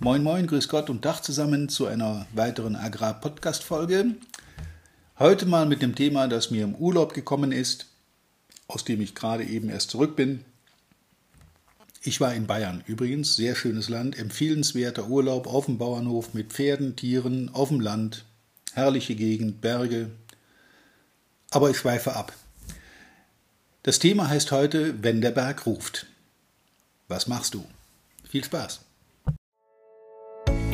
Moin Moin, Grüß Gott und Dach zusammen zu einer weiteren Agrar-Podcast-Folge. Heute mal mit dem Thema, das mir im Urlaub gekommen ist, aus dem ich gerade eben erst zurück bin. Ich war in Bayern übrigens, sehr schönes Land, empfehlenswerter Urlaub auf dem Bauernhof mit Pferden, Tieren, auf dem Land, herrliche Gegend, Berge. Aber ich schweife ab. Das Thema heißt heute, wenn der Berg ruft. Was machst du? Viel Spaß!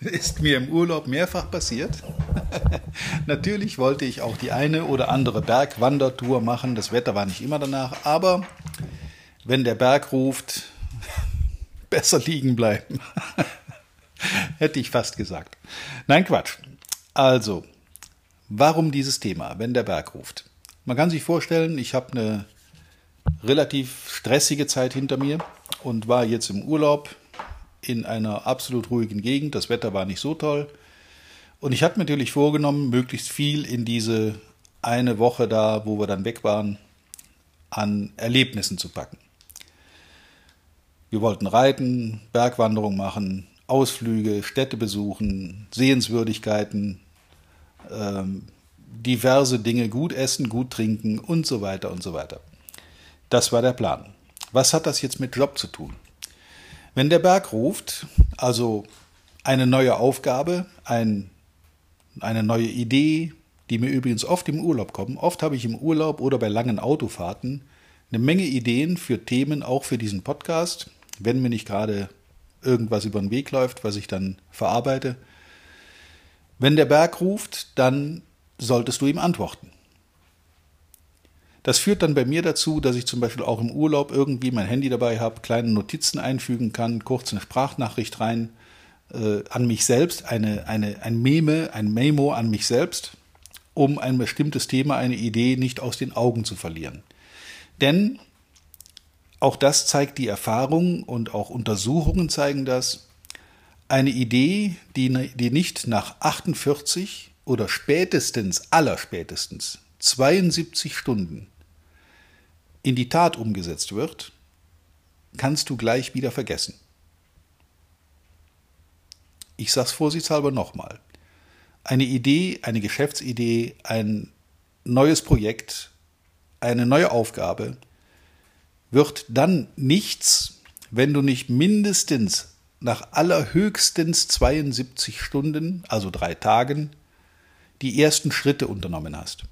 Ist mir im Urlaub mehrfach passiert. Natürlich wollte ich auch die eine oder andere Bergwandertour machen. Das Wetter war nicht immer danach, aber wenn der Berg ruft, besser liegen bleiben. Hätte ich fast gesagt. Nein, Quatsch. Also, warum dieses Thema, wenn der Berg ruft? Man kann sich vorstellen, ich habe eine relativ stressige Zeit hinter mir und war jetzt im Urlaub in einer absolut ruhigen Gegend. Das Wetter war nicht so toll. Und ich hatte mir natürlich vorgenommen, möglichst viel in diese eine Woche da, wo wir dann weg waren, an Erlebnissen zu packen. Wir wollten reiten, Bergwanderung machen, Ausflüge, Städte besuchen, Sehenswürdigkeiten, ähm, diverse Dinge, gut essen, gut trinken und so weiter und so weiter. Das war der Plan. Was hat das jetzt mit Job zu tun? Wenn der Berg ruft, also eine neue Aufgabe, ein, eine neue Idee, die mir übrigens oft im Urlaub kommen, oft habe ich im Urlaub oder bei langen Autofahrten eine Menge Ideen für Themen, auch für diesen Podcast, wenn mir nicht gerade irgendwas über den Weg läuft, was ich dann verarbeite. Wenn der Berg ruft, dann solltest du ihm antworten. Das führt dann bei mir dazu, dass ich zum Beispiel auch im Urlaub irgendwie mein Handy dabei habe, kleine Notizen einfügen kann, kurz eine Sprachnachricht rein äh, an mich selbst, eine, eine, ein Meme, ein Memo an mich selbst, um ein bestimmtes Thema, eine Idee nicht aus den Augen zu verlieren. Denn auch das zeigt die Erfahrung und auch Untersuchungen zeigen das. Eine Idee, die, die nicht nach 48 oder spätestens, allerspätestens 72 Stunden in die Tat umgesetzt wird, kannst du gleich wieder vergessen. Ich sage es vorsichtshalber nochmal. Eine Idee, eine Geschäftsidee, ein neues Projekt, eine neue Aufgabe wird dann nichts, wenn du nicht mindestens nach allerhöchstens 72 Stunden, also drei Tagen, die ersten Schritte unternommen hast.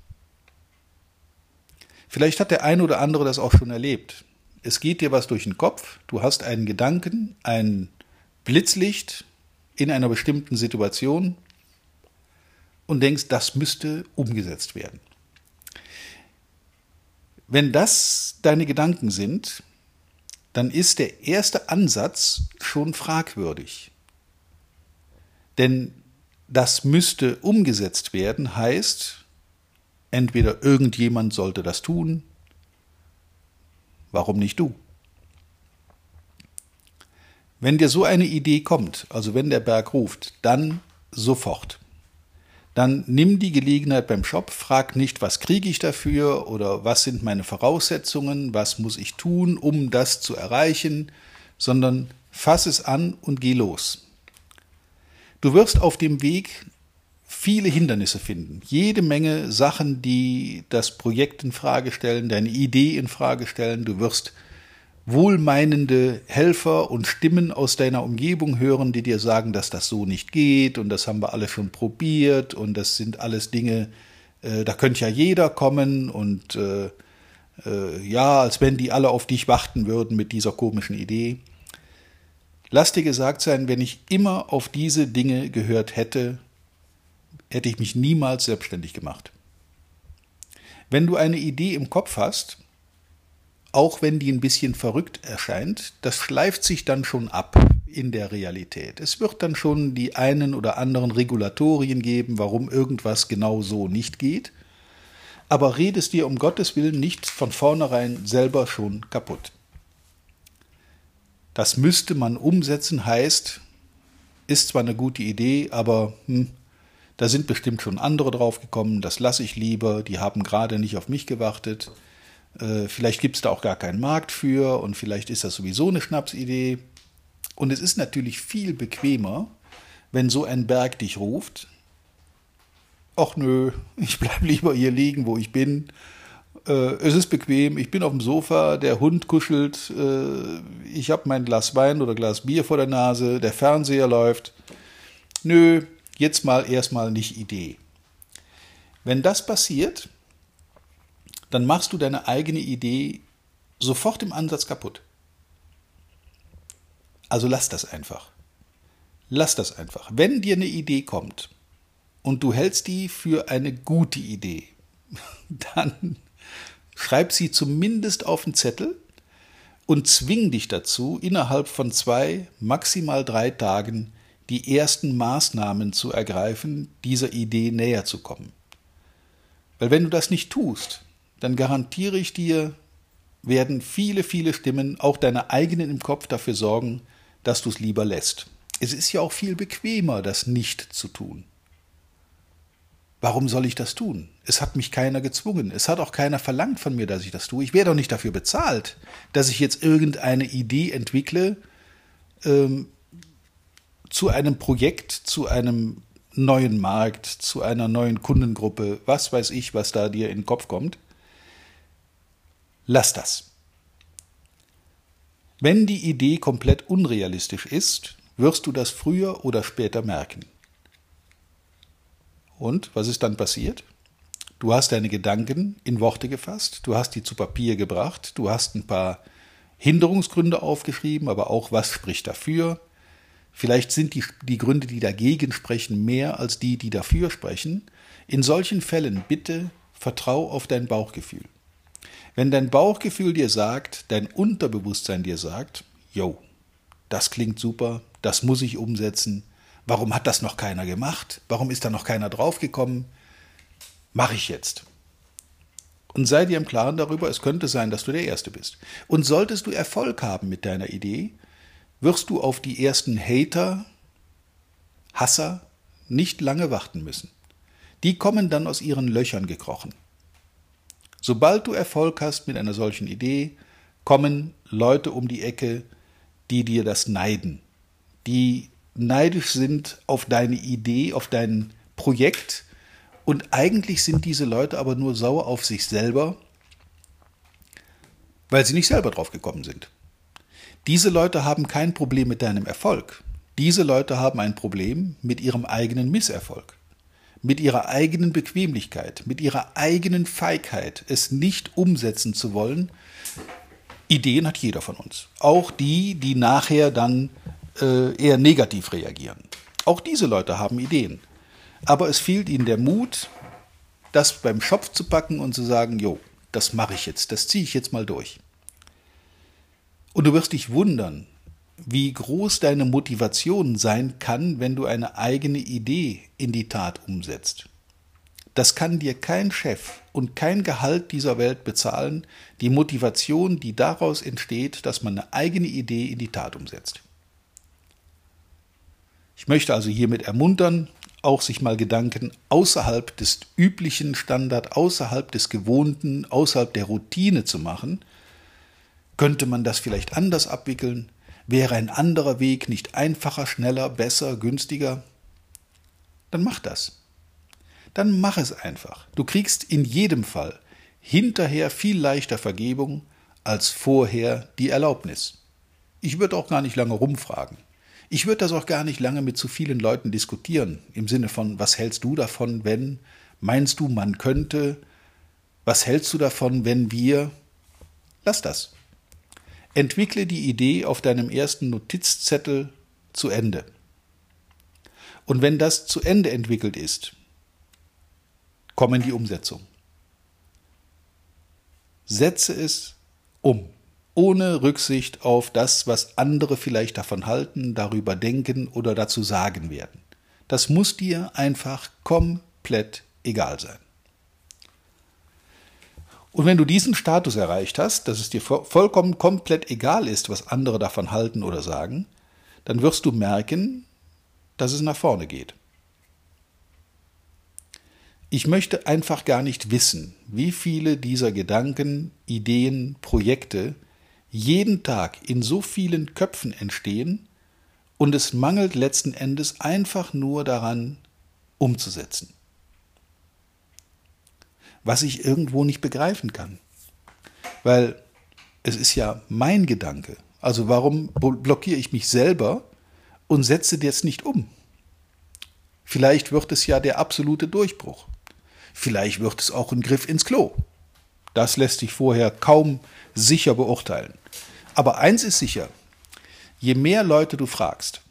Vielleicht hat der eine oder andere das auch schon erlebt. Es geht dir was durch den Kopf, du hast einen Gedanken, ein Blitzlicht in einer bestimmten Situation und denkst, das müsste umgesetzt werden. Wenn das deine Gedanken sind, dann ist der erste Ansatz schon fragwürdig. Denn das müsste umgesetzt werden heißt, Entweder irgendjemand sollte das tun, warum nicht du? Wenn dir so eine Idee kommt, also wenn der Berg ruft, dann sofort. Dann nimm die Gelegenheit beim Shop, frag nicht, was kriege ich dafür oder was sind meine Voraussetzungen, was muss ich tun, um das zu erreichen, sondern fass es an und geh los. Du wirst auf dem Weg viele Hindernisse finden, jede Menge Sachen, die das Projekt in Frage stellen, deine Idee in Frage stellen. Du wirst wohlmeinende Helfer und Stimmen aus deiner Umgebung hören, die dir sagen, dass das so nicht geht und das haben wir alle schon probiert und das sind alles Dinge, äh, da könnte ja jeder kommen und äh, äh, ja, als wenn die alle auf dich warten würden mit dieser komischen Idee. Lass dir gesagt sein, wenn ich immer auf diese Dinge gehört hätte, hätte ich mich niemals selbstständig gemacht. Wenn du eine Idee im Kopf hast, auch wenn die ein bisschen verrückt erscheint, das schleift sich dann schon ab. in der Realität. Es wird dann schon die einen oder anderen Regulatorien geben, warum irgendwas genau so nicht geht. Aber redest dir um Gottes Willen nicht von vornherein selber schon kaputt. Das müsste man umsetzen, heißt, ist zwar eine gute Idee, aber hm, da sind bestimmt schon andere drauf gekommen, das lasse ich lieber, die haben gerade nicht auf mich gewartet. Äh, vielleicht gibt es da auch gar keinen Markt für und vielleicht ist das sowieso eine Schnapsidee. Und es ist natürlich viel bequemer, wenn so ein Berg dich ruft. Ach nö, ich bleibe lieber hier liegen, wo ich bin. Äh, es ist bequem, ich bin auf dem Sofa, der Hund kuschelt, äh, ich habe mein Glas Wein oder Glas Bier vor der Nase, der Fernseher läuft. Nö, jetzt mal erstmal nicht Idee. Wenn das passiert, dann machst du deine eigene Idee sofort im Ansatz kaputt. Also lass das einfach. Lass das einfach. Wenn dir eine Idee kommt und du hältst die für eine gute Idee, dann schreib sie zumindest auf den Zettel und zwing dich dazu, innerhalb von zwei, maximal drei Tagen die ersten Maßnahmen zu ergreifen, dieser Idee näher zu kommen. Weil wenn du das nicht tust, dann garantiere ich dir, werden viele, viele Stimmen, auch deine eigenen im Kopf, dafür sorgen, dass du es lieber lässt. Es ist ja auch viel bequemer, das nicht zu tun. Warum soll ich das tun? Es hat mich keiner gezwungen. Es hat auch keiner verlangt von mir, dass ich das tue. Ich werde doch nicht dafür bezahlt, dass ich jetzt irgendeine Idee entwickle, ähm, zu einem Projekt, zu einem neuen Markt, zu einer neuen Kundengruppe, was weiß ich, was da dir in den Kopf kommt. Lass das. Wenn die Idee komplett unrealistisch ist, wirst du das früher oder später merken. Und was ist dann passiert? Du hast deine Gedanken in Worte gefasst, du hast die zu Papier gebracht, du hast ein paar Hinderungsgründe aufgeschrieben, aber auch was spricht dafür, Vielleicht sind die, die Gründe, die dagegen sprechen, mehr als die, die dafür sprechen. In solchen Fällen bitte vertrau auf dein Bauchgefühl. Wenn dein Bauchgefühl dir sagt, dein Unterbewusstsein dir sagt, yo, das klingt super, das muss ich umsetzen, warum hat das noch keiner gemacht, warum ist da noch keiner draufgekommen, mache ich jetzt. Und sei dir im Klaren darüber, es könnte sein, dass du der Erste bist. Und solltest du Erfolg haben mit deiner Idee, wirst du auf die ersten Hater, Hasser nicht lange warten müssen. Die kommen dann aus ihren Löchern gekrochen. Sobald du Erfolg hast mit einer solchen Idee, kommen Leute um die Ecke, die dir das neiden, die neidisch sind auf deine Idee, auf dein Projekt, und eigentlich sind diese Leute aber nur sauer auf sich selber, weil sie nicht selber drauf gekommen sind. Diese Leute haben kein Problem mit deinem Erfolg. Diese Leute haben ein Problem mit ihrem eigenen Misserfolg, mit ihrer eigenen Bequemlichkeit, mit ihrer eigenen Feigheit, es nicht umsetzen zu wollen. Ideen hat jeder von uns. Auch die, die nachher dann äh, eher negativ reagieren. Auch diese Leute haben Ideen. Aber es fehlt ihnen der Mut, das beim Schopf zu packen und zu sagen, jo, das mache ich jetzt, das ziehe ich jetzt mal durch. Und du wirst dich wundern, wie groß deine Motivation sein kann, wenn du eine eigene Idee in die Tat umsetzt. Das kann dir kein Chef und kein Gehalt dieser Welt bezahlen, die Motivation, die daraus entsteht, dass man eine eigene Idee in die Tat umsetzt. Ich möchte also hiermit ermuntern, auch sich mal Gedanken außerhalb des üblichen Standard, außerhalb des Gewohnten, außerhalb der Routine zu machen – könnte man das vielleicht anders abwickeln? Wäre ein anderer Weg nicht einfacher, schneller, besser, günstiger? Dann mach das. Dann mach es einfach. Du kriegst in jedem Fall hinterher viel leichter Vergebung als vorher die Erlaubnis. Ich würde auch gar nicht lange rumfragen. Ich würde das auch gar nicht lange mit zu vielen Leuten diskutieren, im Sinne von, was hältst du davon, wenn, meinst du, man könnte, was hältst du davon, wenn wir, lass das. Entwickle die Idee auf deinem ersten Notizzettel zu Ende. Und wenn das zu Ende entwickelt ist, komm in die Umsetzung. Setze es um. ohne Rücksicht auf das, was andere vielleicht davon halten, darüber denken oder dazu sagen werden. Das muss dir einfach komplett egal sein. Und wenn du diesen Status erreicht hast, dass es dir vollkommen komplett egal ist, was andere davon halten oder sagen, dann wirst du merken, dass es nach vorne geht. Ich möchte einfach gar nicht wissen, wie viele dieser Gedanken, Ideen, Projekte jeden Tag in so vielen Köpfen entstehen und es mangelt letzten Endes einfach nur daran, umzusetzen. Was ich irgendwo nicht begreifen kann. Weil es ist ja mein Gedanke. Also warum blockiere ich mich selber und setze das nicht um? Vielleicht wird es ja der absolute Durchbruch. Vielleicht wird es auch ein Griff ins Klo. Das lässt sich vorher kaum sicher beurteilen. Aber eins ist sicher, je mehr Leute du fragst,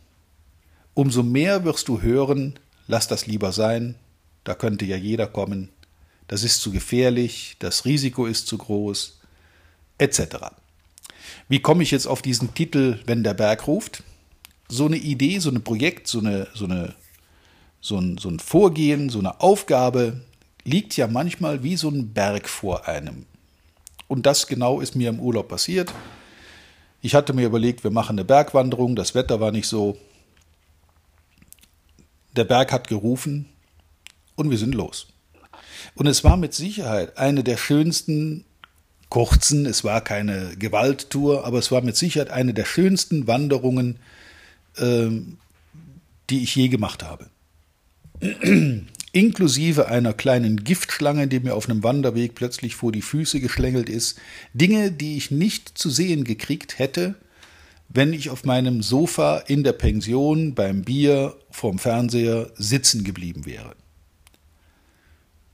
umso mehr wirst du hören, lass das lieber sein, da könnte ja jeder kommen, das ist zu gefährlich, das Risiko ist zu groß, etc. Wie komme ich jetzt auf diesen Titel, wenn der Berg ruft? So eine Idee, so ein Projekt, so, eine, so, eine, so, ein, so ein Vorgehen, so eine Aufgabe liegt ja manchmal wie so ein Berg vor einem. Und das genau ist mir im Urlaub passiert. Ich hatte mir überlegt, wir machen eine Bergwanderung, das Wetter war nicht so. Der Berg hat gerufen und wir sind los. Und es war mit Sicherheit eine der schönsten kurzen, es war keine Gewalttour, aber es war mit Sicherheit eine der schönsten Wanderungen, ähm, die ich je gemacht habe. Inklusive einer kleinen Giftschlange, die mir auf einem Wanderweg plötzlich vor die Füße geschlängelt ist, Dinge, die ich nicht zu sehen gekriegt hätte, wenn ich auf meinem Sofa in der Pension beim Bier vorm Fernseher sitzen geblieben wäre.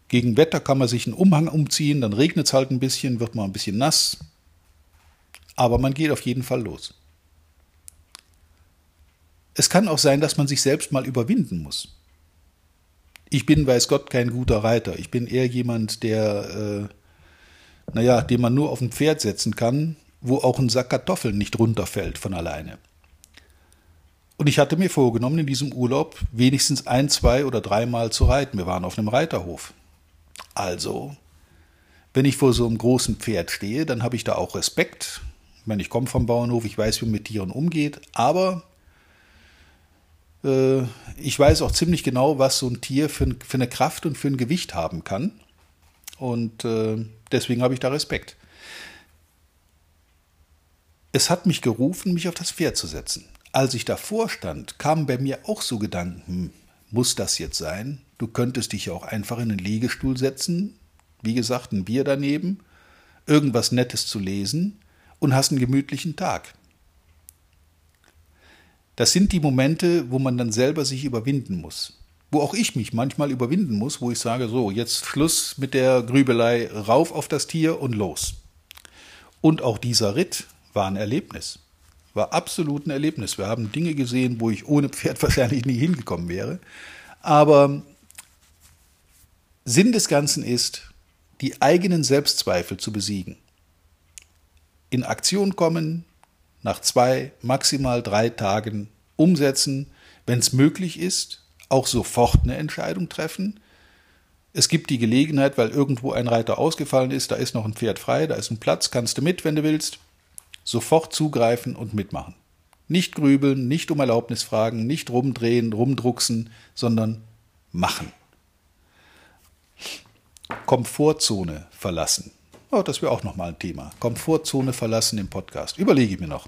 Gegen Wetter kann man sich einen Umhang umziehen, dann regnet es halt ein bisschen, wird man ein bisschen nass, aber man geht auf jeden Fall los. Es kann auch sein, dass man sich selbst mal überwinden muss. Ich bin, weiß Gott, kein guter Reiter. Ich bin eher jemand, der, äh, naja, den man nur auf ein Pferd setzen kann, wo auch ein Sack Kartoffeln nicht runterfällt von alleine. Und ich hatte mir vorgenommen, in diesem Urlaub wenigstens ein, zwei oder dreimal zu reiten. Wir waren auf einem Reiterhof. Also, wenn ich vor so einem großen Pferd stehe, dann habe ich da auch Respekt. Ich meine, ich komme vom Bauernhof, ich weiß, wie man mit Tieren umgeht, aber äh, ich weiß auch ziemlich genau, was so ein Tier für, für eine Kraft und für ein Gewicht haben kann. Und äh, deswegen habe ich da Respekt. Es hat mich gerufen, mich auf das Pferd zu setzen. Als ich davor stand, kamen bei mir auch so Gedanken, hm, muss das jetzt sein? Du könntest dich ja auch einfach in einen Liegestuhl setzen, wie gesagt, ein Bier daneben, irgendwas Nettes zu lesen und hast einen gemütlichen Tag. Das sind die Momente, wo man dann selber sich überwinden muss. Wo auch ich mich manchmal überwinden muss, wo ich sage, so, jetzt Schluss mit der Grübelei, rauf auf das Tier und los. Und auch dieser Ritt war ein Erlebnis. War absolut ein Erlebnis. Wir haben Dinge gesehen, wo ich ohne Pferd wahrscheinlich nie hingekommen wäre. Aber Sinn des Ganzen ist, die eigenen Selbstzweifel zu besiegen. In Aktion kommen, nach zwei, maximal drei Tagen umsetzen, wenn es möglich ist, auch sofort eine Entscheidung treffen. Es gibt die Gelegenheit, weil irgendwo ein Reiter ausgefallen ist, da ist noch ein Pferd frei, da ist ein Platz, kannst du mit, wenn du willst. Sofort zugreifen und mitmachen. Nicht grübeln, nicht um Erlaubnis fragen, nicht rumdrehen, rumdrucksen, sondern machen. Komfortzone verlassen. Oh, das wäre auch nochmal ein Thema. Komfortzone verlassen im Podcast. Überlege ich mir noch.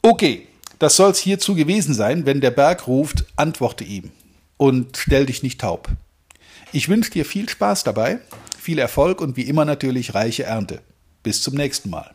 Okay, das soll es hierzu gewesen sein. Wenn der Berg ruft, antworte ihm und stell dich nicht taub. Ich wünsche dir viel Spaß dabei, viel Erfolg und wie immer natürlich reiche Ernte. Bis zum nächsten Mal.